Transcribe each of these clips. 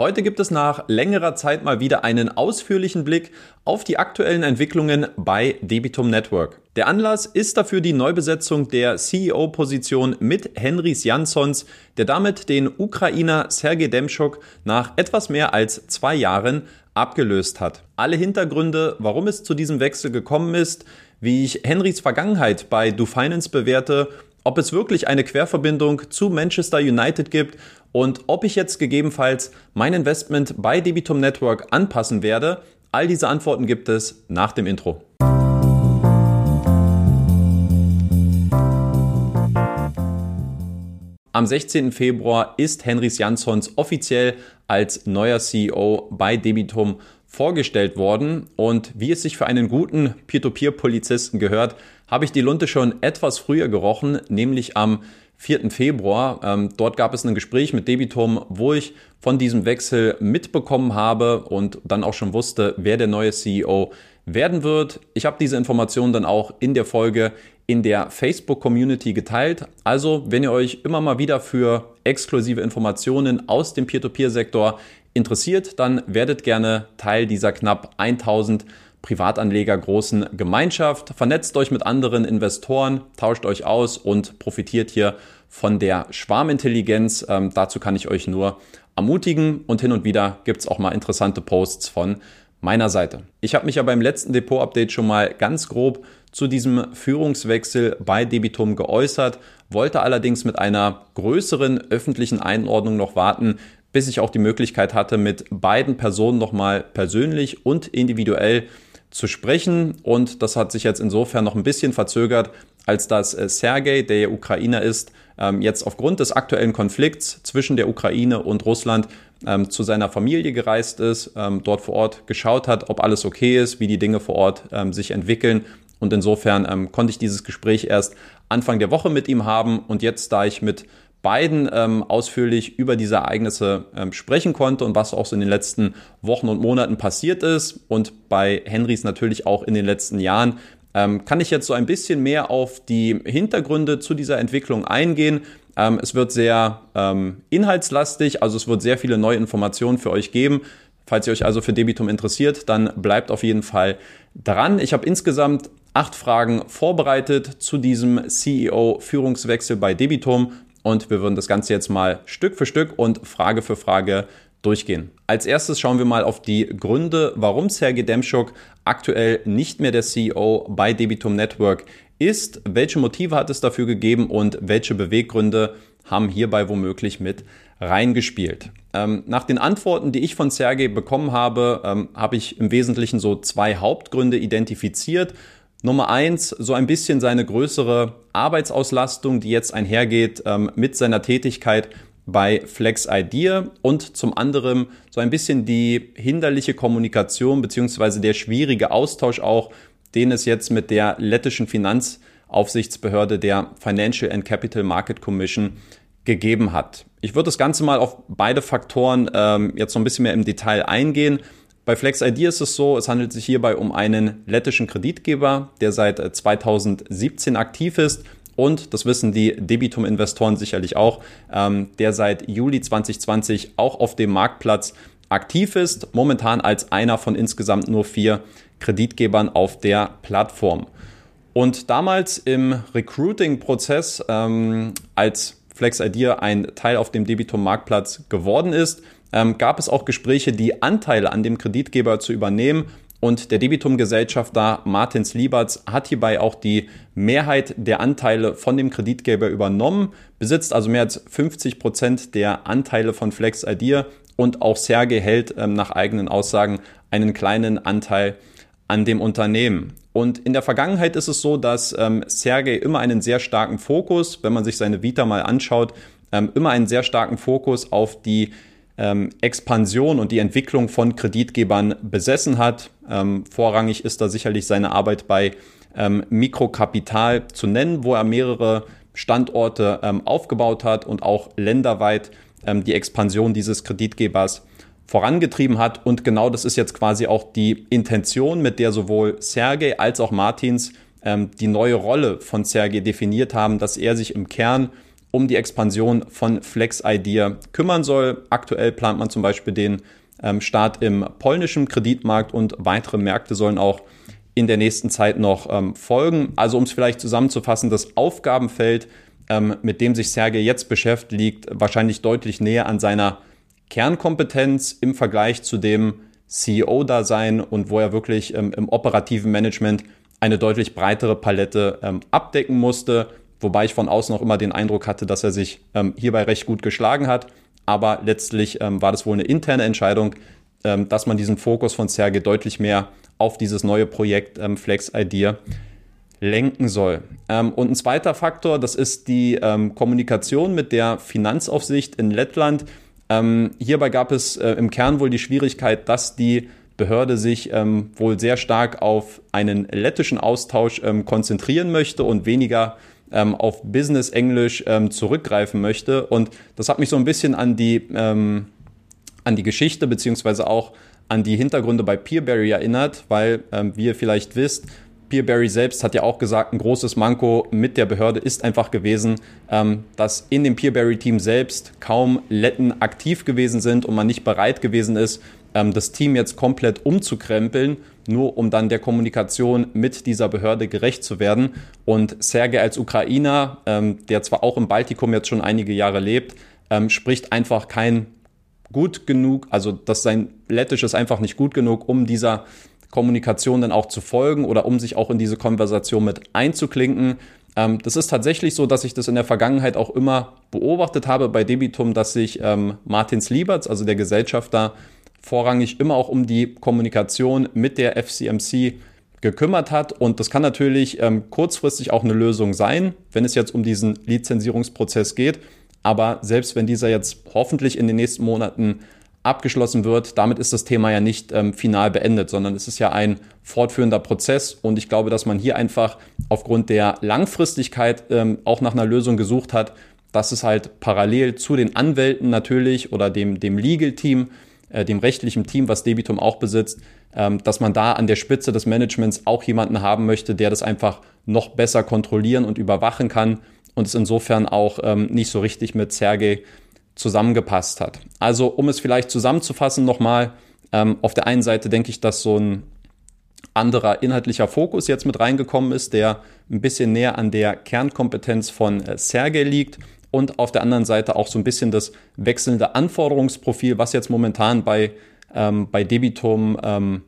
Heute gibt es nach längerer Zeit mal wieder einen ausführlichen Blick auf die aktuellen Entwicklungen bei Debitum Network. Der Anlass ist dafür die Neubesetzung der CEO-Position mit Henrys Jansons, der damit den Ukrainer Sergei Demschuk nach etwas mehr als zwei Jahren abgelöst hat. Alle Hintergründe, warum es zu diesem Wechsel gekommen ist, wie ich Henrys Vergangenheit bei Do Finance bewerte ob es wirklich eine Querverbindung zu Manchester United gibt und ob ich jetzt gegebenenfalls mein Investment bei Debitum Network anpassen werde. All diese Antworten gibt es nach dem Intro. Am 16. Februar ist Henrys Janssons offiziell als neuer CEO bei Debitum vorgestellt worden und wie es sich für einen guten Peer-to-Peer-Polizisten gehört, habe ich die Lunte schon etwas früher gerochen, nämlich am 4. Februar. Ähm, dort gab es ein Gespräch mit Debitum, wo ich von diesem Wechsel mitbekommen habe und dann auch schon wusste, wer der neue CEO werden wird. Ich habe diese Informationen dann auch in der Folge in der Facebook-Community geteilt. Also, wenn ihr euch immer mal wieder für exklusive Informationen aus dem Peer-to-Peer-Sektor interessiert, dann werdet gerne Teil dieser knapp 1000 Privatanleger großen Gemeinschaft. Vernetzt euch mit anderen Investoren, tauscht euch aus und profitiert hier von der Schwarmintelligenz. Ähm, dazu kann ich euch nur ermutigen und hin und wieder gibt es auch mal interessante Posts von meiner Seite. Ich habe mich ja beim letzten Depot-Update schon mal ganz grob zu diesem Führungswechsel bei Debitum geäußert, wollte allerdings mit einer größeren öffentlichen Einordnung noch warten, bis ich auch die Möglichkeit hatte, mit beiden Personen nochmal persönlich und individuell zu sprechen. Und das hat sich jetzt insofern noch ein bisschen verzögert, als dass äh, Sergei, der ja Ukrainer ist, ähm, jetzt aufgrund des aktuellen Konflikts zwischen der Ukraine und Russland ähm, zu seiner Familie gereist ist, ähm, dort vor Ort geschaut hat, ob alles okay ist, wie die Dinge vor Ort sich entwickeln. Und insofern konnte ich dieses Gespräch erst Anfang der Woche mit ihm haben. Und jetzt, da ich mit beiden ähm, ausführlich über diese Ereignisse ähm, sprechen konnte und was auch so in den letzten Wochen und Monaten passiert ist und bei Henrys natürlich auch in den letzten Jahren, ähm, kann ich jetzt so ein bisschen mehr auf die Hintergründe zu dieser Entwicklung eingehen. Ähm, es wird sehr ähm, inhaltslastig, also es wird sehr viele neue Informationen für euch geben. Falls ihr euch also für Debitum interessiert, dann bleibt auf jeden Fall dran. Ich habe insgesamt acht Fragen vorbereitet zu diesem CEO-Führungswechsel bei Debitum und wir würden das Ganze jetzt mal Stück für Stück und Frage für Frage durchgehen. Als erstes schauen wir mal auf die Gründe, warum Sergei Demschuk aktuell nicht mehr der CEO bei Debitum Network ist, welche Motive hat es dafür gegeben und welche Beweggründe haben hierbei womöglich mit reingespielt. Ähm, nach den Antworten, die ich von Sergei bekommen habe, ähm, habe ich im Wesentlichen so zwei Hauptgründe identifiziert Nummer eins, so ein bisschen seine größere Arbeitsauslastung, die jetzt einhergeht ähm, mit seiner Tätigkeit bei Flex Idea und zum anderen so ein bisschen die hinderliche Kommunikation beziehungsweise der schwierige Austausch auch, den es jetzt mit der lettischen Finanzaufsichtsbehörde der Financial and Capital Market Commission gegeben hat. Ich würde das Ganze mal auf beide Faktoren ähm, jetzt so ein bisschen mehr im Detail eingehen. Bei FlexID ist es so, es handelt sich hierbei um einen lettischen Kreditgeber, der seit 2017 äh, aktiv ist und, das wissen die Debitum-Investoren sicherlich auch, ähm, der seit Juli 2020 auch auf dem Marktplatz aktiv ist, momentan als einer von insgesamt nur vier Kreditgebern auf der Plattform. Und damals im Recruiting-Prozess, ähm, als FlexID ein Teil auf dem Debitum-Marktplatz geworden ist, ähm, gab es auch Gespräche, die Anteile an dem Kreditgeber zu übernehmen. Und der Debitum-Gesellschafter Martins Lieberts hat hierbei auch die Mehrheit der Anteile von dem Kreditgeber übernommen, besitzt also mehr als 50 Prozent der Anteile von Flex Idea und auch Sergei hält ähm, nach eigenen Aussagen einen kleinen Anteil an dem Unternehmen. Und in der Vergangenheit ist es so, dass ähm, Sergei immer einen sehr starken Fokus, wenn man sich seine Vita mal anschaut, ähm, immer einen sehr starken Fokus auf die ähm, Expansion und die Entwicklung von Kreditgebern besessen hat. Ähm, vorrangig ist da sicherlich seine Arbeit bei ähm, Mikrokapital zu nennen, wo er mehrere Standorte ähm, aufgebaut hat und auch länderweit ähm, die Expansion dieses Kreditgebers vorangetrieben hat. Und genau das ist jetzt quasi auch die Intention, mit der sowohl Sergei als auch Martins ähm, die neue Rolle von Sergei definiert haben, dass er sich im Kern um die Expansion von Flex Idea kümmern soll. Aktuell plant man zum Beispiel den ähm, Start im polnischen Kreditmarkt und weitere Märkte sollen auch in der nächsten Zeit noch ähm, folgen. Also um es vielleicht zusammenzufassen, das Aufgabenfeld, ähm, mit dem sich Sergei jetzt beschäftigt, liegt wahrscheinlich deutlich näher an seiner Kernkompetenz im Vergleich zu dem CEO-Dasein und wo er wirklich ähm, im operativen Management eine deutlich breitere Palette ähm, abdecken musste. Wobei ich von außen auch immer den Eindruck hatte, dass er sich ähm, hierbei recht gut geschlagen hat. Aber letztlich ähm, war das wohl eine interne Entscheidung, ähm, dass man diesen Fokus von Serge deutlich mehr auf dieses neue Projekt ähm, Flex Idea lenken soll. Ähm, und ein zweiter Faktor, das ist die ähm, Kommunikation mit der Finanzaufsicht in Lettland. Hierbei gab es äh, im Kern wohl die Schwierigkeit, dass die Behörde sich ähm, wohl sehr stark auf einen lettischen Austausch ähm, konzentrieren möchte und weniger ähm, auf Business Englisch ähm, zurückgreifen möchte. Und das hat mich so ein bisschen an die, ähm, an die Geschichte beziehungsweise auch an die Hintergründe bei Peerberry erinnert, weil, ähm, wie ihr vielleicht wisst, Peerberry selbst hat ja auch gesagt, ein großes Manko mit der Behörde ist einfach gewesen, ähm, dass in dem Peerberry-Team selbst kaum Letten aktiv gewesen sind und man nicht bereit gewesen ist, ähm, das Team jetzt komplett umzukrempeln, nur um dann der Kommunikation mit dieser Behörde gerecht zu werden. Und Sergei als Ukrainer, ähm, der zwar auch im Baltikum jetzt schon einige Jahre lebt, ähm, spricht einfach kein gut genug, also dass sein Lettisch ist einfach nicht gut genug, um dieser Kommunikation dann auch zu folgen oder um sich auch in diese Konversation mit einzuklinken. Ähm, das ist tatsächlich so, dass ich das in der Vergangenheit auch immer beobachtet habe bei Debitum, dass sich ähm, Martins Lieberts, also der Gesellschafter, vorrangig immer auch um die Kommunikation mit der FCMC gekümmert hat. Und das kann natürlich ähm, kurzfristig auch eine Lösung sein, wenn es jetzt um diesen Lizenzierungsprozess geht. Aber selbst wenn dieser jetzt hoffentlich in den nächsten Monaten abgeschlossen wird, damit ist das Thema ja nicht ähm, final beendet, sondern es ist ja ein fortführender Prozess. Und ich glaube, dass man hier einfach aufgrund der Langfristigkeit ähm, auch nach einer Lösung gesucht hat, dass es halt parallel zu den Anwälten natürlich oder dem, dem Legal-Team äh, dem rechtlichen Team, was Debitum auch besitzt, ähm, dass man da an der Spitze des Managements auch jemanden haben möchte, der das einfach noch besser kontrollieren und überwachen kann und es insofern auch ähm, nicht so richtig mit Sergei zusammengepasst hat. Also um es vielleicht zusammenzufassen nochmal, ähm, auf der einen Seite denke ich, dass so ein anderer inhaltlicher Fokus jetzt mit reingekommen ist, der ein bisschen näher an der Kernkompetenz von äh, Sergei liegt und auf der anderen Seite auch so ein bisschen das wechselnde Anforderungsprofil, was jetzt momentan bei, ähm, bei Debitum ähm,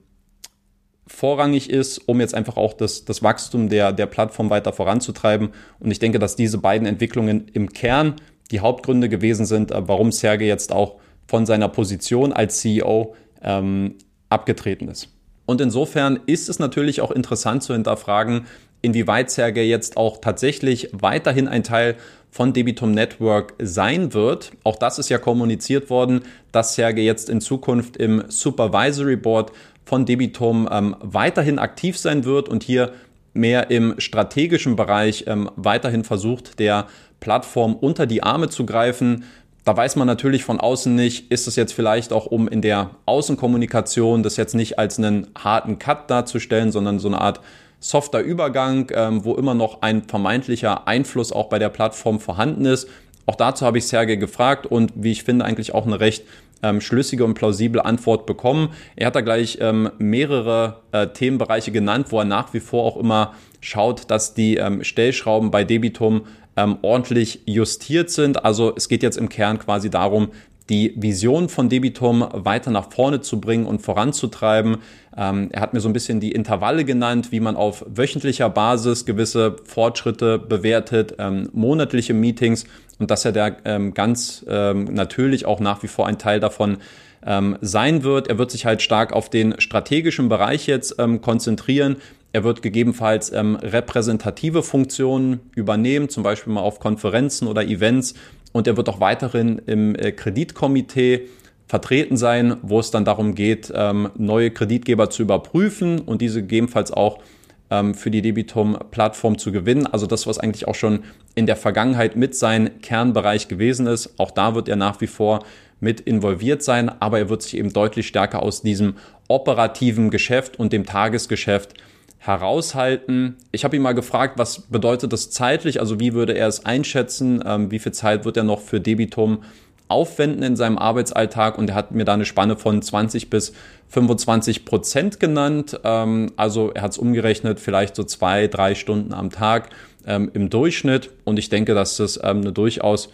vorrangig ist, um jetzt einfach auch das, das Wachstum der, der Plattform weiter voranzutreiben. Und ich denke, dass diese beiden Entwicklungen im Kern die Hauptgründe gewesen sind, äh, warum Sergei jetzt auch von seiner Position als CEO ähm, abgetreten ist. Und insofern ist es natürlich auch interessant zu hinterfragen, inwieweit Sergei jetzt auch tatsächlich weiterhin ein Teil von Debitum Network sein wird. Auch das ist ja kommuniziert worden, dass Sergei jetzt in Zukunft im Supervisory Board von Debitum ähm, weiterhin aktiv sein wird und hier mehr im strategischen Bereich ähm, weiterhin versucht, der Plattform unter die Arme zu greifen. Da weiß man natürlich von außen nicht, ist es jetzt vielleicht auch, um in der Außenkommunikation das jetzt nicht als einen harten Cut darzustellen, sondern so eine Art softer Übergang, ähm, wo immer noch ein vermeintlicher Einfluss auch bei der Plattform vorhanden ist. Auch dazu habe ich Sergei gefragt und wie ich finde eigentlich auch eine recht ähm, schlüssige und plausible Antwort bekommen. Er hat da gleich ähm, mehrere äh, Themenbereiche genannt, wo er nach wie vor auch immer schaut, dass die ähm, Stellschrauben bei Debitum ähm, ordentlich justiert sind. Also es geht jetzt im Kern quasi darum, die Vision von Debitum weiter nach vorne zu bringen und voranzutreiben. Ähm, er hat mir so ein bisschen die Intervalle genannt, wie man auf wöchentlicher Basis gewisse Fortschritte bewertet, ähm, monatliche Meetings und dass er da ähm, ganz ähm, natürlich auch nach wie vor ein Teil davon ähm, sein wird. Er wird sich halt stark auf den strategischen Bereich jetzt ähm, konzentrieren. Er wird gegebenenfalls repräsentative Funktionen übernehmen, zum Beispiel mal auf Konferenzen oder Events und er wird auch weiterhin im äh, Kreditkomitee vertreten sein, wo es dann darum geht, ähm, neue Kreditgeber zu überprüfen und diese gegebenenfalls auch ähm, für die Debitum-Plattform zu gewinnen. Also das, was eigentlich auch schon in der Vergangenheit mit sein Kernbereich gewesen ist. Auch da wird er nach wie vor mit involviert sein, aber er wird sich eben deutlich stärker aus diesem operativen Geschäft und dem Tagesgeschäft heraushalten. Ich habe ihn mal gefragt, was bedeutet das zeitlich, also wie würde er es einschätzen, ähm, wie viel Zeit wird er noch für Debitum aufwenden in seinem Arbeitsalltag und er hat mir da eine Spanne von 20 bis 25 Prozent genannt. Ähm, also er hat es umgerechnet, vielleicht so zwei, drei Stunden am Tag ähm, im Durchschnitt und ich denke, dass das ähm, eine durchaus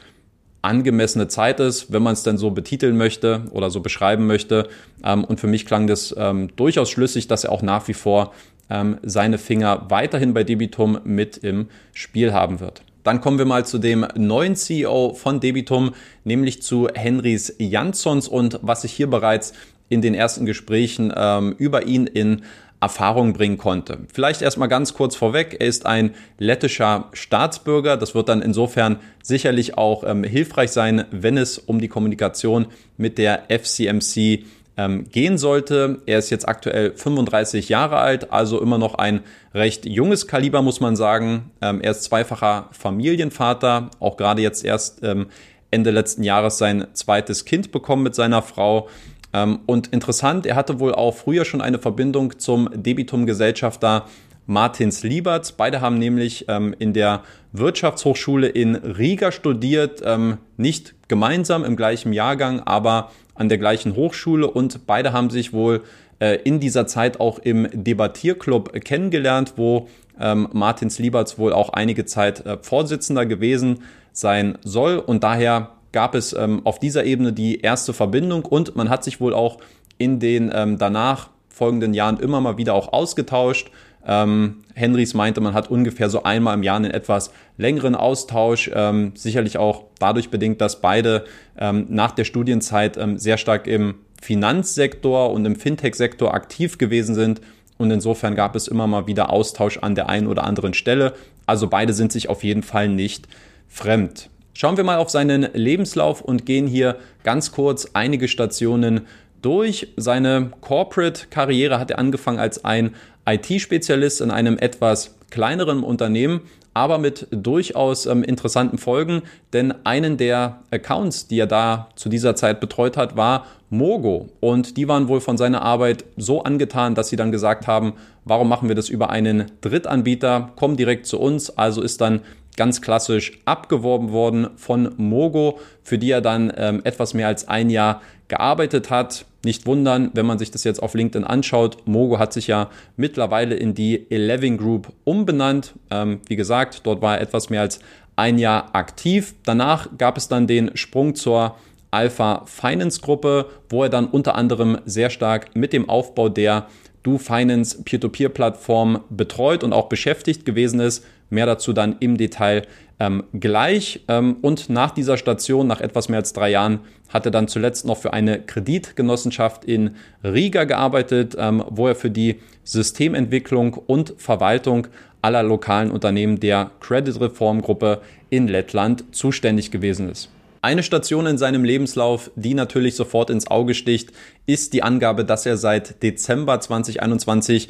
angemessene Zeit ist, wenn man es denn so betiteln möchte oder so beschreiben möchte. Ähm, und für mich klang das ähm, durchaus schlüssig, dass er auch nach wie vor ähm, seine Finger weiterhin bei Debitum mit im Spiel haben wird. Dann kommen wir mal zu dem neuen CEO von Debitum, nämlich zu Henrys Jansons und was ich hier bereits in den ersten Gesprächen ähm, über ihn in Erfahrung bringen konnte. Vielleicht erstmal ganz kurz vorweg, er ist ein lettischer Staatsbürger. Das wird dann insofern sicherlich auch ähm, hilfreich sein, wenn es um die Kommunikation mit der FCMC ähm, gehen sollte. Er ist jetzt aktuell 35 Jahre alt, also immer noch ein recht junges Kaliber, muss man sagen. Ähm, er ist zweifacher Familienvater, auch gerade jetzt erst ähm, Ende letzten Jahres sein zweites Kind bekommen mit seiner Frau. Ähm, und interessant, er hatte wohl auch früher schon eine Verbindung zum Debitum-Gesellschafter Martins Lieberts. Beide haben nämlich ähm, in der Wirtschaftshochschule in Riga studiert, ähm, nicht gemeinsam im gleichen Jahrgang, aber an der gleichen Hochschule und beide haben sich wohl äh, in dieser Zeit auch im Debattierclub kennengelernt, wo ähm, Martins Lieberts wohl auch einige Zeit äh, Vorsitzender gewesen sein soll und daher gab es ähm, auf dieser Ebene die erste Verbindung und man hat sich wohl auch in den ähm, danach folgenden Jahren immer mal wieder auch ausgetauscht. Ähm, Henrys meinte, man hat ungefähr so einmal im Jahr einen etwas längeren Austausch, ähm, sicherlich auch dadurch bedingt, dass beide ähm, nach der Studienzeit ähm, sehr stark im Finanzsektor und im Fintech-Sektor aktiv gewesen sind. Und insofern gab es immer mal wieder Austausch an der einen oder anderen Stelle. Also beide sind sich auf jeden Fall nicht fremd. Schauen wir mal auf seinen Lebenslauf und gehen hier ganz kurz einige Stationen durch. Seine Corporate-Karriere hat er angefangen als ein IT-Spezialist in einem etwas kleineren Unternehmen, aber mit durchaus ähm, interessanten Folgen, denn einen der Accounts, die er da zu dieser Zeit betreut hat, war Mogo. Und die waren wohl von seiner Arbeit so angetan, dass sie dann gesagt haben, warum machen wir das über einen Drittanbieter, komm direkt zu uns. Also ist dann ganz klassisch abgeworben worden von Mogo, für die er dann ähm, etwas mehr als ein Jahr gearbeitet hat. Nicht wundern, wenn man sich das jetzt auf LinkedIn anschaut. Mogo hat sich ja mittlerweile in die Eleven Group umbenannt. Ähm, wie gesagt, dort war er etwas mehr als ein Jahr aktiv. Danach gab es dann den Sprung zur Alpha Finance Gruppe, wo er dann unter anderem sehr stark mit dem Aufbau der Do Finance Peer-to-Peer-Plattform betreut und auch beschäftigt gewesen ist. Mehr dazu dann im Detail ähm, gleich. Ähm, und nach dieser Station, nach etwas mehr als drei Jahren, hat er dann zuletzt noch für eine Kreditgenossenschaft in Riga gearbeitet, ähm, wo er für die Systementwicklung und Verwaltung aller lokalen Unternehmen der Credit Reform Gruppe in Lettland zuständig gewesen ist. Eine Station in seinem Lebenslauf, die natürlich sofort ins Auge sticht, ist die Angabe, dass er seit Dezember 2021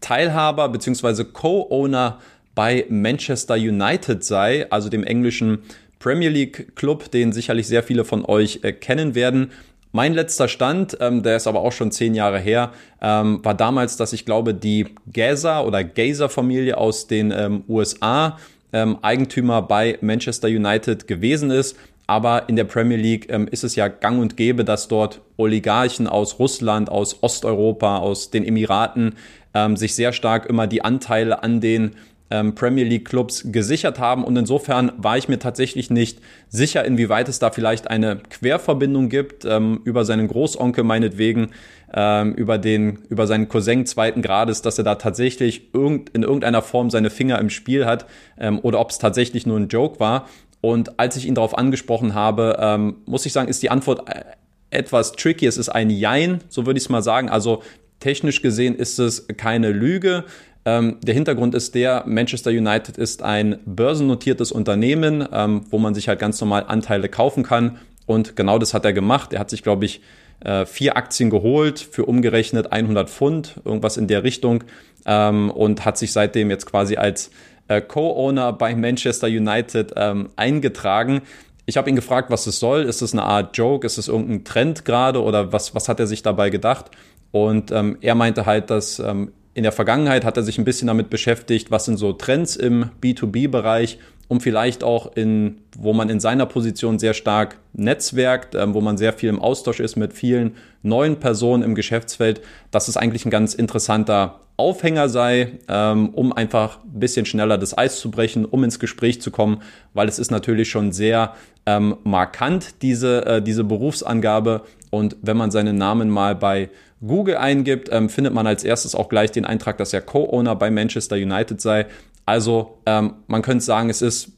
Teilhaber bzw. Co-Owner bei Manchester United sei, also dem englischen Premier League Club, den sicherlich sehr viele von euch äh, kennen werden. Mein letzter Stand, ähm, der ist aber auch schon zehn Jahre her, ähm, war damals, dass ich glaube, die Gazer oder Gazer-Familie aus den ähm, USA ähm, Eigentümer bei Manchester United gewesen ist. Aber in der Premier League ähm, ist es ja gang und gäbe, dass dort Oligarchen aus Russland, aus Osteuropa, aus den Emiraten ähm, sich sehr stark immer die Anteile an den ähm, Premier League Clubs gesichert haben. Und insofern war ich mir tatsächlich nicht sicher, inwieweit es da vielleicht eine Querverbindung gibt ähm, über seinen Großonkel meinetwegen, ähm, über den, über seinen Cousin zweiten Grades, dass er da tatsächlich irgend, in irgendeiner Form seine Finger im Spiel hat ähm, oder ob es tatsächlich nur ein Joke war. Und als ich ihn darauf angesprochen habe, ähm, muss ich sagen, ist die Antwort äh, etwas tricky. Es ist ein Jein, so würde ich es mal sagen. Also technisch gesehen ist es keine Lüge. Ähm, der Hintergrund ist der, Manchester United ist ein börsennotiertes Unternehmen, ähm, wo man sich halt ganz normal Anteile kaufen kann. Und genau das hat er gemacht. Er hat sich, glaube ich, äh, vier Aktien geholt für umgerechnet 100 Pfund, irgendwas in der Richtung. Ähm, und hat sich seitdem jetzt quasi als äh, Co-Owner bei Manchester United ähm, eingetragen. Ich habe ihn gefragt, was es soll. Ist es eine Art Joke? Ist es irgendein Trend gerade oder was, was hat er sich dabei gedacht? Und ähm, er meinte halt, dass ähm, in der Vergangenheit hat er sich ein bisschen damit beschäftigt, was sind so Trends im B2B-Bereich, um vielleicht auch in, wo man in seiner Position sehr stark netzwerkt, ähm, wo man sehr viel im Austausch ist mit vielen neuen Personen im Geschäftsfeld, dass es eigentlich ein ganz interessanter Aufhänger sei, ähm, um einfach ein bisschen schneller das Eis zu brechen, um ins Gespräch zu kommen, weil es ist natürlich schon sehr ähm, markant, diese, äh, diese Berufsangabe. Und wenn man seinen Namen mal bei Google eingibt, ähm, findet man als erstes auch gleich den Eintrag, dass er Co-Owner bei Manchester United sei. Also ähm, man könnte sagen, es ist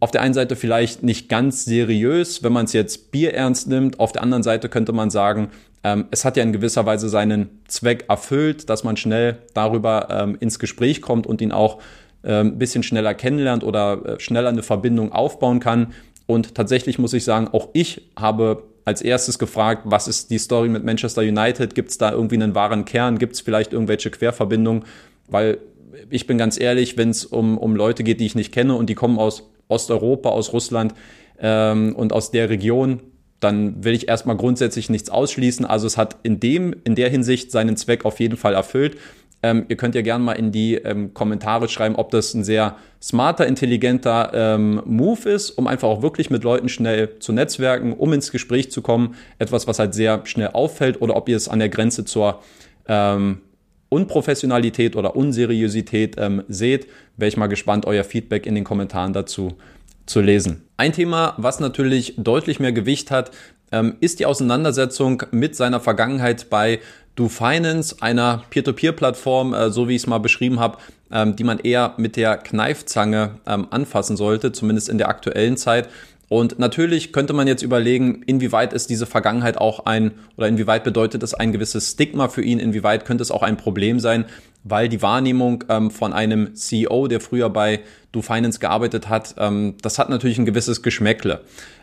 auf der einen Seite vielleicht nicht ganz seriös, wenn man es jetzt Bier ernst nimmt. Auf der anderen Seite könnte man sagen, ähm, es hat ja in gewisser Weise seinen Zweck erfüllt, dass man schnell darüber ähm, ins Gespräch kommt und ihn auch ein ähm, bisschen schneller kennenlernt oder äh, schneller eine Verbindung aufbauen kann. Und tatsächlich muss ich sagen, auch ich habe als erstes gefragt, was ist die Story mit Manchester United? Gibt es da irgendwie einen wahren Kern? Gibt es vielleicht irgendwelche Querverbindungen? Weil ich bin ganz ehrlich, wenn es um, um Leute geht, die ich nicht kenne und die kommen aus Osteuropa, aus Russland ähm, und aus der Region, dann will ich erstmal grundsätzlich nichts ausschließen. Also es hat in dem, in der Hinsicht seinen Zweck auf jeden Fall erfüllt. Ähm, ihr könnt ja gerne mal in die ähm, Kommentare schreiben, ob das ein sehr smarter, intelligenter ähm, Move ist, um einfach auch wirklich mit Leuten schnell zu netzwerken, um ins Gespräch zu kommen. Etwas, was halt sehr schnell auffällt oder ob ihr es an der Grenze zur ähm, Unprofessionalität oder Unseriosität ähm, seht. Wäre ich mal gespannt, euer Feedback in den Kommentaren dazu zu lesen. Ein Thema, was natürlich deutlich mehr Gewicht hat, ähm, ist die Auseinandersetzung mit seiner Vergangenheit bei Do Finance, einer Peer-to-Peer-Plattform, äh, so wie ich es mal beschrieben habe, ähm, die man eher mit der Kneifzange ähm, anfassen sollte, zumindest in der aktuellen Zeit. Und natürlich könnte man jetzt überlegen, inwieweit ist diese Vergangenheit auch ein oder inwieweit bedeutet es ein gewisses Stigma für ihn, inwieweit könnte es auch ein Problem sein, weil die Wahrnehmung ähm, von einem CEO, der früher bei Do Finance gearbeitet hat, ähm, das hat natürlich ein gewisses Geschmäckle.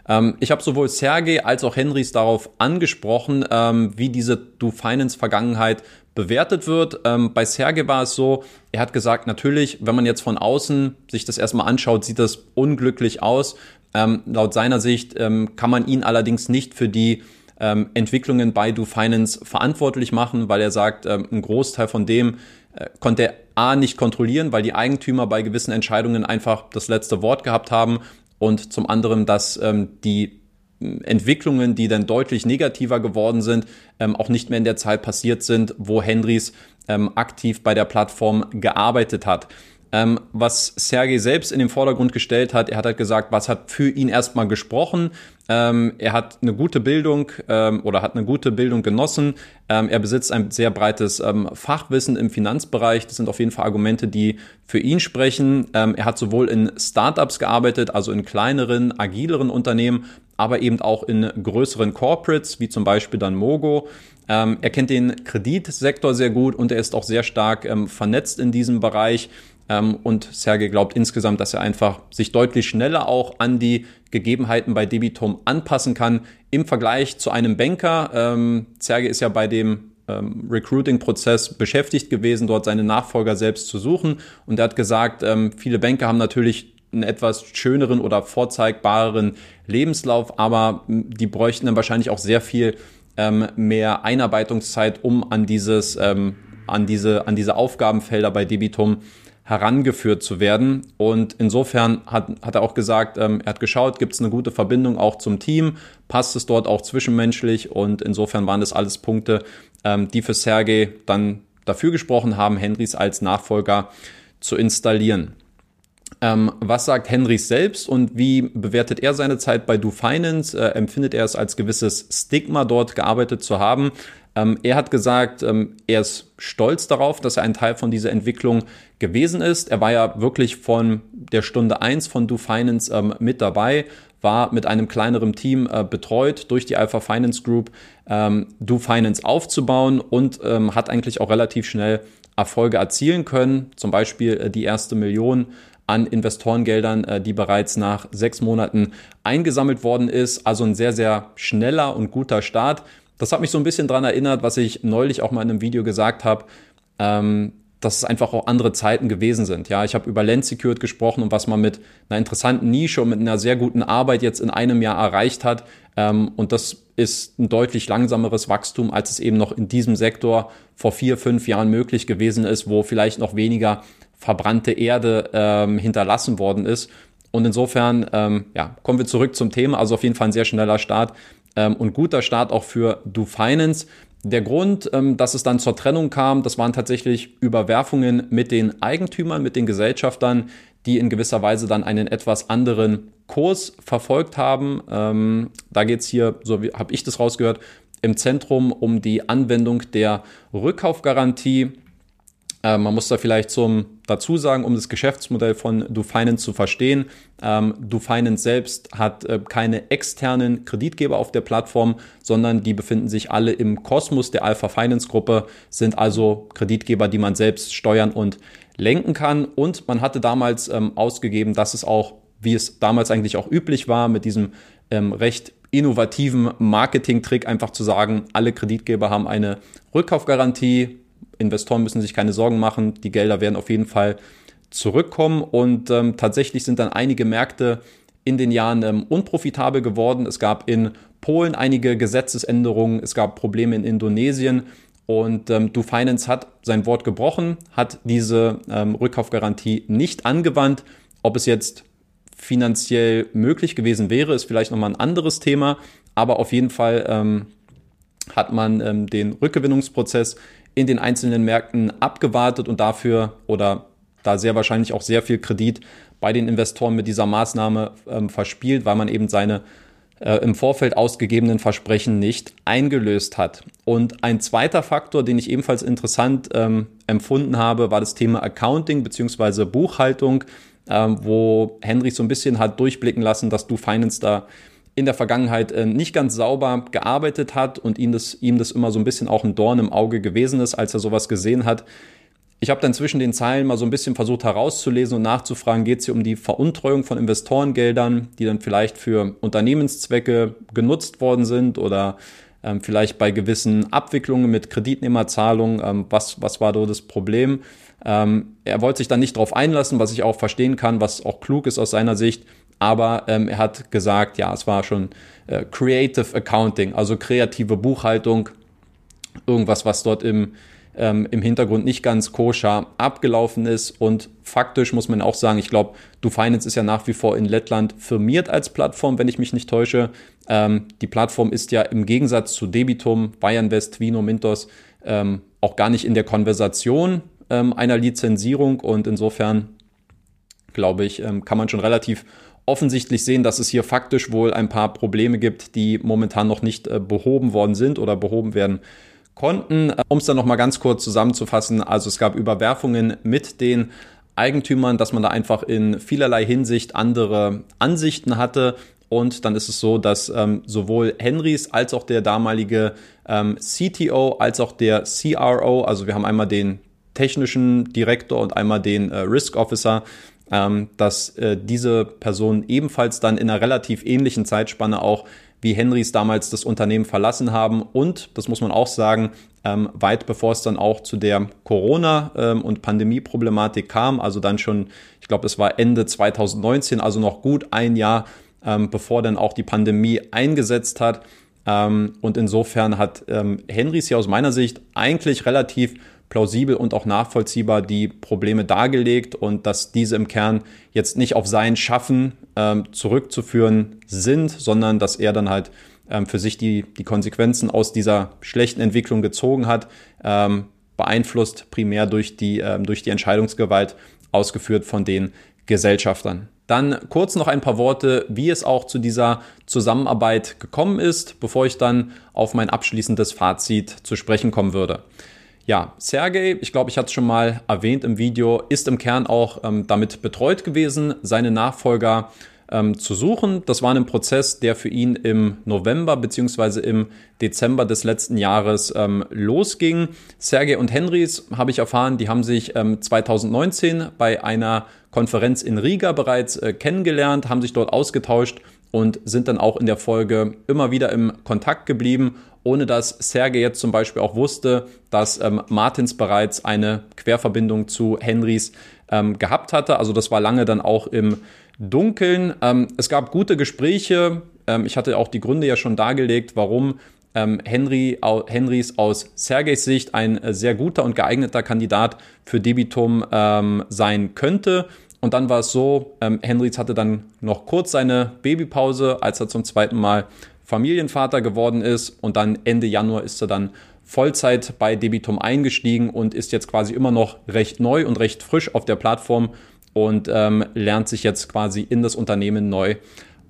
Ähm, ich habe sowohl Sergey als auch Henrys darauf angesprochen, ähm, wie diese Do Finance Vergangenheit bewertet wird. Ähm, bei Sergey war es so, er hat gesagt, natürlich, wenn man jetzt von außen sich das erstmal anschaut, sieht das unglücklich aus. Ähm, laut seiner Sicht ähm, kann man ihn allerdings nicht für die ähm, Entwicklungen bei Do Finance verantwortlich machen, weil er sagt, ein Großteil von dem äh, konnte er A nicht kontrollieren, weil die Eigentümer bei gewissen Entscheidungen einfach das letzte Wort gehabt haben und zum anderen, dass ähm, die äh, Entwicklungen, die dann deutlich negativer geworden sind, ähm, auch nicht mehr in der Zeit passiert sind, wo Henrys ähm, aktiv bei der Plattform gearbeitet hat. Ähm, was Sergei selbst in den Vordergrund gestellt hat, er hat halt gesagt, was hat für ihn erstmal gesprochen. Ähm, er hat eine gute Bildung ähm, oder hat eine gute Bildung genossen. Ähm, er besitzt ein sehr breites ähm, Fachwissen im Finanzbereich. Das sind auf jeden Fall Argumente, die für ihn sprechen. Ähm, er hat sowohl in Startups gearbeitet, also in kleineren, agileren Unternehmen, aber eben auch in größeren Corporates, wie zum Beispiel dann Mogo. er kennt den Kreditsektor sehr gut und er ist auch sehr stark vernetzt in diesem Bereich. Ähm, und Sergei glaubt insgesamt, dass er einfach sich deutlich schneller auch an die Gegebenheiten bei Debitum anpassen kann im Vergleich zu einem Banker. Ähm, Sergei ist ja bei dem ähm, Recruiting-Prozess beschäftigt gewesen, dort seine Nachfolger selbst zu suchen. Und er hat gesagt, ähm, viele Banker haben natürlich einen etwas schöneren oder vorzeigbareren Lebenslauf, aber die bräuchten dann wahrscheinlich auch sehr viel ähm, mehr Einarbeitungszeit, um an dieses, ähm, an diese, an diese Aufgabenfelder bei Debitum herangeführt zu werden. Und insofern hat, hat er auch gesagt, ähm, er hat geschaut, gibt es eine gute Verbindung auch zum Team, passt es dort auch zwischenmenschlich und insofern waren das alles Punkte, ähm, die für Sergei dann dafür gesprochen haben, Henrys als Nachfolger zu installieren. Ähm, was sagt Henrys selbst und wie bewertet er seine Zeit bei Do Finance? Äh, empfindet er es als gewisses Stigma, dort gearbeitet zu haben? Ähm, er hat gesagt, ähm, er ist stolz darauf, dass er ein Teil von dieser Entwicklung gewesen ist. Er war ja wirklich von der Stunde eins von Do Finance ähm, mit dabei, war mit einem kleineren Team äh, betreut durch die Alpha Finance Group, Do Finance aufzubauen und hat eigentlich auch relativ schnell Erfolge erzielen können. Zum Beispiel äh, die erste Million an Investorengeldern, äh, die bereits nach sechs Monaten eingesammelt worden ist. Also ein sehr, sehr schneller und guter Start. Das hat mich so ein bisschen dran erinnert, was ich neulich auch mal in einem Video gesagt habe. Ähm, dass es einfach auch andere Zeiten gewesen sind. Ja, ich habe über Land Secured gesprochen und was man mit einer interessanten Nische und mit einer sehr guten Arbeit jetzt in einem Jahr erreicht hat. Ähm, und das ist ein deutlich langsameres Wachstum, als es eben noch in diesem Sektor vor vier, fünf Jahren möglich gewesen ist, wo vielleicht noch weniger verbrannte Erde ähm, hinterlassen worden ist. Und insofern, ähm, ja, kommen wir zurück zum Thema. Also auf jeden Fall ein sehr schneller Start ähm, und guter Start auch für Do Finance. Der Grund, ähm, dass es dann zur Trennung kam, das waren tatsächlich Überwerfungen mit den Eigentümern, mit den Gesellschaftern, die in gewisser Weise dann einen etwas anderen Kurs verfolgt haben. Ähm, da geht es hier, so habe ich das rausgehört, im Zentrum um die Anwendung der Rückkaufgarantie. Äh, man muss da vielleicht zum dazu sagen, um das Geschäftsmodell von DoFinance zu verstehen. Ähm, DoFinance selbst hat äh, keine externen Kreditgeber auf der Plattform, sondern die befinden sich alle im Kosmos der Alpha Finance Gruppe, sind also Kreditgeber, die man selbst steuern und lenken kann. Und man hatte damals ähm, ausgegeben, dass es auch, wie es damals eigentlich auch üblich war, mit diesem ähm, recht innovativen Marketing-Trick einfach zu sagen, alle Kreditgeber haben eine Rückkaufgarantie, Investoren müssen sich keine Sorgen machen, die Gelder werden auf jeden Fall zurückkommen. Und ähm, tatsächlich sind dann einige Märkte in den Jahren ähm, unprofitabel geworden. Es gab in Polen einige Gesetzesänderungen, es gab Probleme in Indonesien. Und ähm, Do Finance hat sein Wort gebrochen, hat diese ähm, Rückkaufgarantie nicht angewandt. Ob es jetzt finanziell möglich gewesen wäre, ist vielleicht nochmal ein anderes Thema, aber auf jeden Fall ähm, hat man ähm, den Rückgewinnungsprozess in den einzelnen Märkten abgewartet und dafür oder da sehr wahrscheinlich auch sehr viel Kredit bei den Investoren mit dieser Maßnahme ähm, verspielt, weil man eben seine äh, im Vorfeld ausgegebenen Versprechen nicht eingelöst hat. Und ein zweiter Faktor, den ich ebenfalls interessant ähm, empfunden habe, war das Thema Accounting bzw. Buchhaltung, ähm, wo Henry so ein bisschen hat durchblicken lassen, dass du Finance da in der Vergangenheit äh, nicht ganz sauber gearbeitet hat und ihm das, ihm das immer so ein bisschen auch ein Dorn im Auge gewesen ist, als er sowas gesehen hat. Ich habe dann zwischen den Zeilen mal so ein bisschen versucht herauszulesen und nachzufragen, geht es hier um die Veruntreuung von Investorengeldern, die dann vielleicht für Unternehmenszwecke genutzt worden sind oder ähm, vielleicht bei gewissen Abwicklungen mit Kreditnehmerzahlungen, ähm, was, was war da das Problem? Ähm, er wollte sich dann nicht darauf einlassen, was ich auch verstehen kann, was auch klug ist aus seiner Sicht aber ähm, er hat gesagt, ja, es war schon äh, Creative Accounting, also kreative Buchhaltung, irgendwas, was dort im, ähm, im Hintergrund nicht ganz koscher abgelaufen ist. Und faktisch muss man auch sagen, ich glaube, DoFinance ist ja nach wie vor in Lettland firmiert als Plattform, wenn ich mich nicht täusche. Ähm, die Plattform ist ja im Gegensatz zu Debitum, Bayernvest, Vino, Mintos ähm, auch gar nicht in der Konversation ähm, einer Lizenzierung und insofern glaube ich, ähm, kann man schon relativ offensichtlich sehen, dass es hier faktisch wohl ein paar Probleme gibt, die momentan noch nicht äh, behoben worden sind oder behoben werden konnten. Um es dann nochmal ganz kurz zusammenzufassen, also es gab Überwerfungen mit den Eigentümern, dass man da einfach in vielerlei Hinsicht andere Ansichten hatte. Und dann ist es so, dass ähm, sowohl Henrys als auch der damalige ähm, CTO als auch der CRO, also wir haben einmal den technischen Direktor und einmal den äh, Risk Officer, ähm, dass äh, diese Personen ebenfalls dann in einer relativ ähnlichen Zeitspanne auch wie Henrys damals das Unternehmen verlassen haben und, das muss man auch sagen, ähm, weit bevor es dann auch zu der Corona- ähm, und Pandemie-Problematik kam, also dann schon, ich glaube, es war Ende 2019, also noch gut ein Jahr, ähm, bevor dann auch die Pandemie eingesetzt hat. Ähm, und insofern hat ähm, Henrys hier aus meiner Sicht eigentlich relativ plausibel und auch nachvollziehbar die Probleme dargelegt und dass diese im Kern jetzt nicht auf sein Schaffen ähm, zurückzuführen sind, sondern dass er dann halt ähm, für sich die, die Konsequenzen aus dieser schlechten Entwicklung gezogen hat, ähm, beeinflusst primär durch die, ähm, durch die Entscheidungsgewalt ausgeführt von den Gesellschaftern. Dann kurz noch ein paar Worte, wie es auch zu dieser Zusammenarbeit gekommen ist, bevor ich dann auf mein abschließendes Fazit zu sprechen kommen würde. Ja, Sergey, ich glaube, ich hatte es schon mal erwähnt im Video, ist im Kern auch ähm, damit betreut gewesen, seine Nachfolger ähm, zu suchen. Das war ein Prozess, der für ihn im November beziehungsweise im Dezember des letzten Jahres ähm, losging. Sergey und Henrys habe ich erfahren, die haben sich ähm, 2019 bei einer Konferenz in Riga bereits äh, kennengelernt, haben sich dort ausgetauscht und sind dann auch in der Folge immer wieder im Kontakt geblieben, ohne dass Sergei jetzt zum Beispiel auch wusste, dass ähm, Martins bereits eine Querverbindung zu Henrys ähm, gehabt hatte. Also das war lange dann auch im Dunkeln. Ähm, es gab gute Gespräche. Ähm, ich hatte auch die Gründe ja schon dargelegt, warum ähm, Henry, Henrys aus Sergejs Sicht ein äh, sehr guter und geeigneter Kandidat für Debitum ähm, sein könnte. Und dann war es so, ähm, Henrys hatte dann noch kurz seine Babypause, als er zum zweiten Mal Familienvater geworden ist. Und dann Ende Januar ist er dann Vollzeit bei Debitum eingestiegen und ist jetzt quasi immer noch recht neu und recht frisch auf der Plattform und ähm, lernt sich jetzt quasi in das Unternehmen neu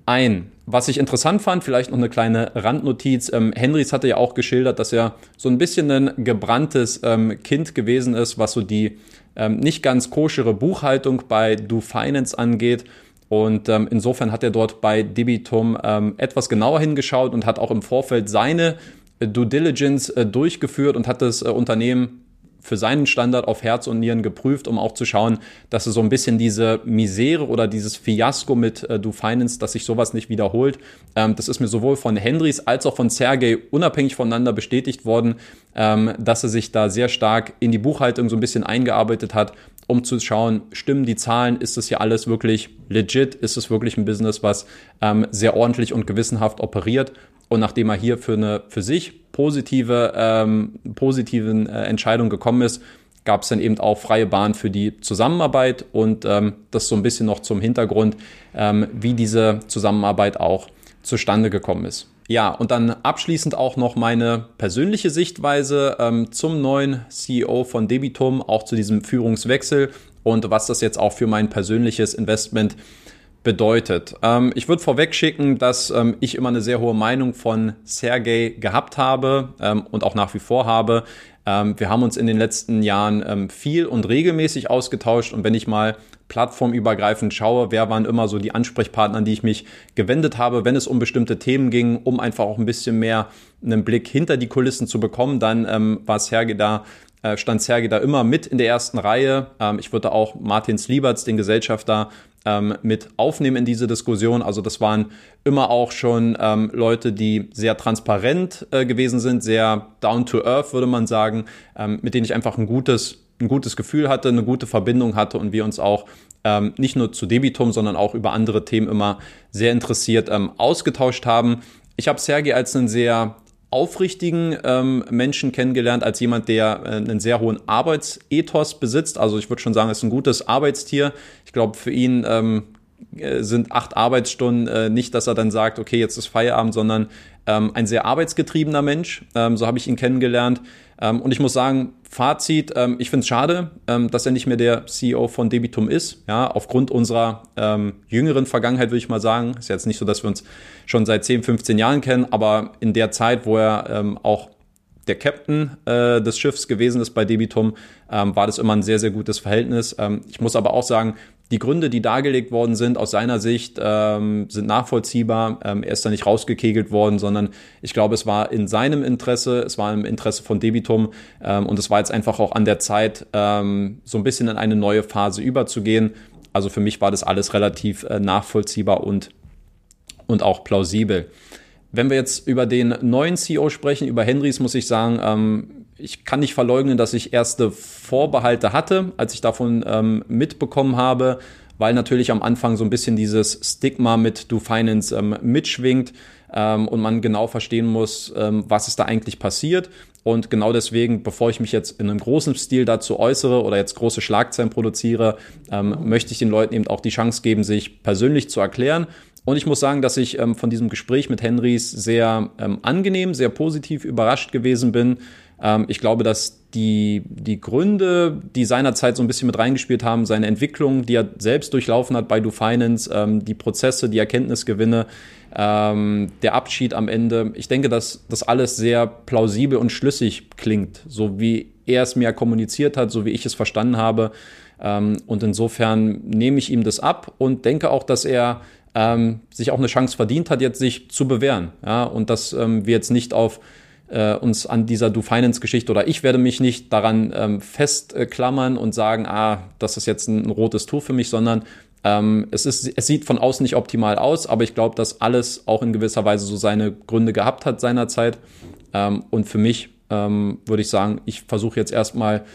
ein. Was ich interessant fand, vielleicht noch eine kleine Randnotiz. Ähm, Henrys hatte ja auch geschildert, dass er so ein bisschen ein gebranntes ähm, Kind gewesen ist, was so die ähm, nicht ganz koschere Buchhaltung bei Do Finance angeht. Und ähm, insofern hat er dort bei Debitum ähm, etwas genauer hingeschaut und hat auch im Vorfeld seine äh, Due Diligence äh, durchgeführt und hat das äh, Unternehmen für seinen Standard auf Herz und Nieren geprüft, um auch zu schauen, dass es so ein bisschen diese Misere oder dieses Fiasko mit äh, Do Finance, dass sich sowas nicht wiederholt. Ähm, das ist mir sowohl von Hendrys als auch von Sergey unabhängig voneinander bestätigt worden, ähm, dass er sich da sehr stark in die Buchhaltung so ein bisschen eingearbeitet hat, um zu schauen, stimmen die Zahlen, ist das hier alles wirklich legit, ist es wirklich ein Business, was ähm, sehr ordentlich und gewissenhaft operiert. Und nachdem er hier für eine für sich positive, ähm, positiven äh, Entscheidung gekommen ist, gab es dann eben auch freie Bahn für die Zusammenarbeit und ähm, das so ein bisschen noch zum Hintergrund, ähm, wie diese Zusammenarbeit auch zustande gekommen ist. Ja, und dann abschließend auch noch meine persönliche Sichtweise ähm, zum neuen CEO von Debitum, auch zu diesem Führungswechsel und was das jetzt auch für mein persönliches Investment bedeutet. Ähm, ich würde vorweg schicken, dass ähm, ich immer eine sehr hohe Meinung von Sergey gehabt habe ähm, und auch nach wie vor habe. Ähm, wir haben uns in den letzten Jahren ähm, viel und regelmäßig ausgetauscht und wenn ich mal plattformübergreifend schaue, wer waren immer so die Ansprechpartner, an die ich mich gewendet habe, wenn es um bestimmte Themen ging, um einfach auch ein bisschen mehr einen Blick hinter die Kulissen zu bekommen, dann ähm, war Sergey da äh, stand Sergei da immer mit in der ersten Reihe. Ähm, ich würde auch Martin Slieberts, den Gesellschafter, ähm, mit aufnehmen in diese Diskussion. Also das waren immer auch schon ähm, Leute, die sehr transparent äh, gewesen sind, sehr down to earth, würde man sagen, ähm, mit denen ich einfach ein gutes, ein gutes Gefühl hatte, eine gute Verbindung hatte und wir uns auch ähm, nicht nur zu Debitum, sondern auch über andere Themen immer sehr interessiert ähm, ausgetauscht haben. Ich habe Sergei als einen sehr aufrichtigen ähm, Menschen kennengelernt, als jemand, der äh, einen sehr hohen Arbeitsethos besitzt. Also ich würde schon sagen, ist ein gutes Arbeitstier. Ich glaube, für ihn ähm, äh, sind acht Arbeitsstunden äh, nicht, dass er dann sagt, okay, jetzt ist Feierabend, sondern ähm, ein sehr arbeitsgetriebener Mensch. Ähm, so habe ich ihn kennengelernt. Ähm, und ich muss sagen, Fazit, ähm, ich finde es schade, ähm, dass er nicht mehr der CEO von Debitum ist. Ja, aufgrund unserer ähm, jüngeren Vergangenheit würde ich mal sagen. Ist jetzt nicht so, dass wir uns schon seit 10, 15 Jahren kennen, aber in der Zeit, wo er ähm, auch der Captain äh, des Schiffs gewesen ist bei Debitum, ähm, war das immer ein sehr, sehr gutes Verhältnis. Ähm, ich muss aber auch sagen, die Gründe, die dargelegt worden sind, aus seiner Sicht ähm, sind nachvollziehbar. Ähm, er ist da nicht rausgekegelt worden, sondern ich glaube, es war in seinem Interesse, es war im Interesse von Debitum ähm, und es war jetzt einfach auch an der Zeit, ähm, so ein bisschen in eine neue Phase überzugehen. Also für mich war das alles relativ äh, nachvollziehbar und, und auch plausibel. Wenn wir jetzt über den neuen CEO sprechen, über Henrys, muss ich sagen, ähm, ich kann nicht verleugnen, dass ich erste Vorbehalte hatte, als ich davon ähm, mitbekommen habe, weil natürlich am Anfang so ein bisschen dieses Stigma mit Do Finance ähm, mitschwingt ähm, und man genau verstehen muss, ähm, was ist da eigentlich passiert. Und genau deswegen, bevor ich mich jetzt in einem großen Stil dazu äußere oder jetzt große Schlagzeilen produziere, ähm, möchte ich den Leuten eben auch die Chance geben, sich persönlich zu erklären und ich muss sagen, dass ich ähm, von diesem Gespräch mit Henrys sehr ähm, angenehm, sehr positiv überrascht gewesen bin. Ähm, ich glaube, dass die, die Gründe, die seinerzeit so ein bisschen mit reingespielt haben, seine Entwicklung, die er selbst durchlaufen hat bei Do Finance, ähm, die Prozesse, die Erkenntnisgewinne, ähm, der Abschied am Ende, ich denke, dass das alles sehr plausibel und schlüssig klingt, so wie er es mir kommuniziert hat, so wie ich es verstanden habe. Ähm, und insofern nehme ich ihm das ab und denke auch, dass er ähm, sich auch eine Chance verdient hat, jetzt sich zu bewähren. Ja, und dass ähm, wir jetzt nicht auf äh, uns an dieser Do Finance Geschichte oder ich werde mich nicht daran ähm, festklammern und sagen, ah, das ist jetzt ein, ein rotes Tuch für mich, sondern Ähm, es, ist, es sieht von außen nicht optimal aus, aber ich glaube, dass alles auch in gewisser Weise so seine Gründe gehabt hat seinerzeit. Ähm, und für mich ähm, würde ich sagen, ich versuche jetzt erstmal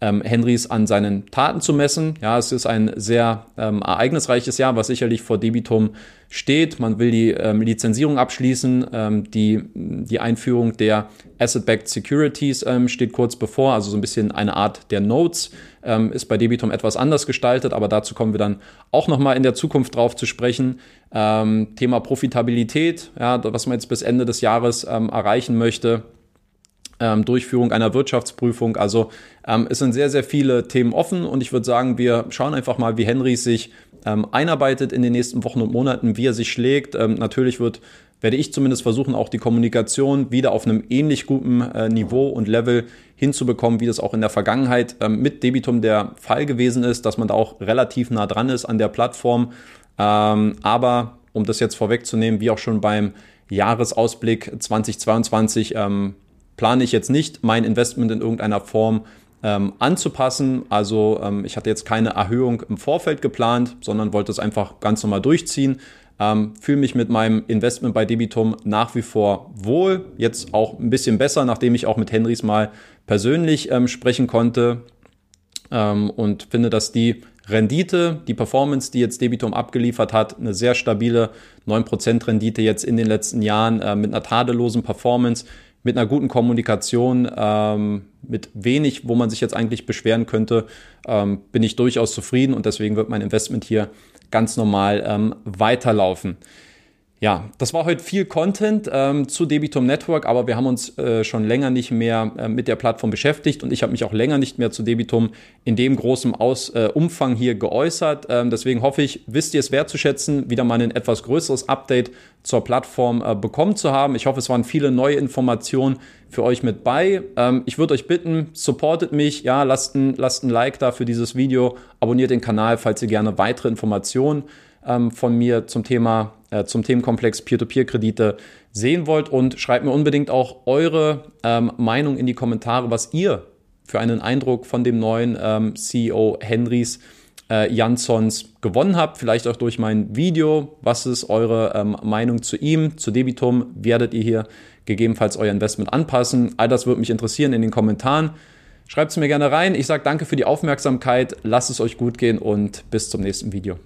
ähm, Henrys an seinen Taten zu messen. Ja, es ist ein sehr ähm, ereignisreiches Jahr, was sicherlich vor Debitum steht. Man will die ähm, Lizenzierung abschließen. Ähm, die, die Einführung der Asset-Backed Securities ähm, steht kurz bevor, also so ein bisschen eine Art der Notes. Ähm, ist bei Debitum etwas anders gestaltet, aber dazu kommen wir dann auch nochmal in der Zukunft drauf zu sprechen. Ähm, Thema Profitabilität, ja, was man jetzt bis Ende des Jahres ähm, erreichen möchte ähm, Durchführung einer Wirtschaftsprüfung. Also ähm, es sind sehr, sehr viele Themen offen und ich würde sagen, wir schauen einfach mal, wie Henry sich ähm, einarbeitet in den nächsten Wochen und Monaten, wie er sich schlägt. Ähm, natürlich wird werde ich zumindest versuchen, auch die Kommunikation wieder auf einem ähnlich guten äh, Niveau und Level hinzubekommen, wie das auch in der Vergangenheit ähm, mit Debitum der Fall gewesen ist, dass man da auch relativ nah dran ist an der Plattform. Ähm, aber um das jetzt vorwegzunehmen, wie auch schon beim Jahresausblick 2022, ähm, plane ich jetzt nicht, mein Investment in irgendeiner Form ähm, anzupassen. Also ähm, ich hatte jetzt keine Erhöhung im Vorfeld geplant, sondern wollte es einfach ganz normal durchziehen. Ähm, Fühle mich mit meinem Investment bei Debitum nach wie vor wohl. Jetzt auch ein bisschen besser, nachdem ich auch mit Henrys mal persönlich ähm, sprechen konnte. Ähm, und finde, dass die Rendite, die Performance, die jetzt Debitum abgeliefert hat, eine sehr stabile 9% Rendite jetzt in den letzten Jahren äh, mit einer tadellosen Performance, mit einer guten Kommunikation, ähm, mit wenig, wo man sich jetzt eigentlich beschweren könnte, ähm, bin ich durchaus zufrieden und deswegen wird mein Investment hier ganz normal ähm, weiterlaufen. Ja, das war heute viel Content ähm, zu Debitum Network, aber wir haben uns äh, schon länger nicht mehr äh, mit der Plattform beschäftigt und ich habe mich auch länger nicht mehr zu Debitum in dem großen Aus, äh, Umfang hier geäußert. Ähm, deswegen hoffe ich, wisst ihr es wertzuschätzen, wieder mal ein etwas größeres Update zur Plattform äh, bekommen zu haben. Ich hoffe, es waren viele neue Informationen für euch mit bei. Ähm, ich würde euch bitten, supportet mich, ja, lasst ein, lasst ein Like da für dieses Video, abonniert den Kanal, falls ihr gerne weitere Informationen ähm, von mir zum Thema, äh, zum Themenkomplex Peer-to-Peer-Kredite sehen wollt und schreibt mir unbedingt auch eure ähm, Meinung in die Kommentare, was ihr für einen Eindruck von dem neuen ähm, CEO Henrys äh, Jansons gewonnen habt. Vielleicht auch durch mein Video. Was ist eure ähm, Meinung zu ihm, zu Debitum? Werdet ihr hier gegebenenfalls euer Investment anpassen? All das würde mich interessieren in den Kommentaren. Schreibt es mir gerne rein. Ich sage danke für die Aufmerksamkeit. Lasst es euch gut gehen und bis zum nächsten Video.